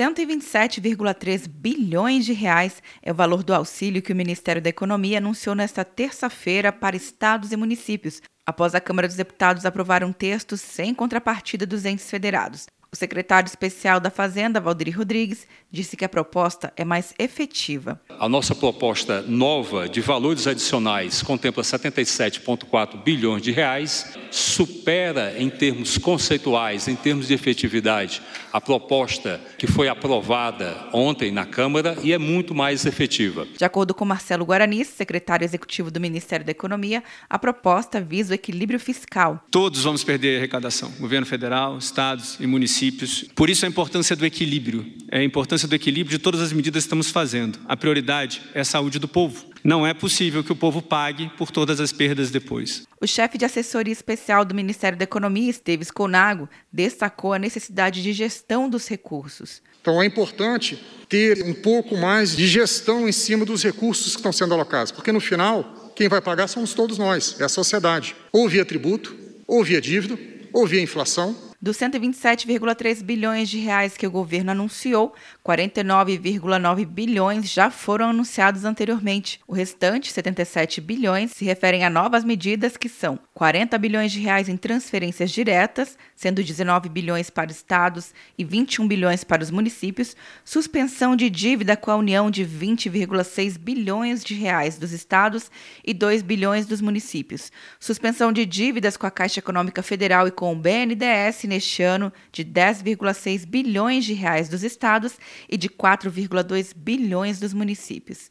127,3 bilhões de reais é o valor do auxílio que o Ministério da Economia anunciou nesta terça-feira para estados e municípios, após a Câmara dos Deputados aprovar um texto sem contrapartida dos entes federados. O secretário especial da Fazenda, Valdir Rodrigues, disse que a proposta é mais efetiva. A nossa proposta nova de valores adicionais contempla 77,4 bilhões de reais, supera em termos conceituais, em termos de efetividade, a proposta que foi aprovada ontem na Câmara e é muito mais efetiva. De acordo com Marcelo Guarani, secretário executivo do Ministério da Economia, a proposta visa o equilíbrio fiscal. Todos vamos perder arrecadação, governo federal, estados e municípios municípios. Por isso a importância do equilíbrio, é a importância do equilíbrio de todas as medidas que estamos fazendo. A prioridade é a saúde do povo. Não é possível que o povo pague por todas as perdas depois. O chefe de assessoria especial do Ministério da Economia, Esteves Conago, destacou a necessidade de gestão dos recursos. Então é importante ter um pouco mais de gestão em cima dos recursos que estão sendo alocados, porque no final, quem vai pagar somos todos nós, é a sociedade. Ou via tributo, ou via dívida, ou via inflação, dos 127,3 bilhões de reais que o governo anunciou, 49,9 bilhões já foram anunciados anteriormente. O restante, 77 bilhões, se referem a novas medidas que são 40 bilhões de reais em transferências diretas, sendo 19 bilhões para estados e 21 bilhões para os municípios, suspensão de dívida com a União de 20,6 bilhões de reais dos estados e 2 bilhões dos municípios, suspensão de dívidas com a Caixa Econômica Federal e com o BNDES neste ano de 10,6 bilhões de reais dos estados e de 4,2 bilhões dos municípios.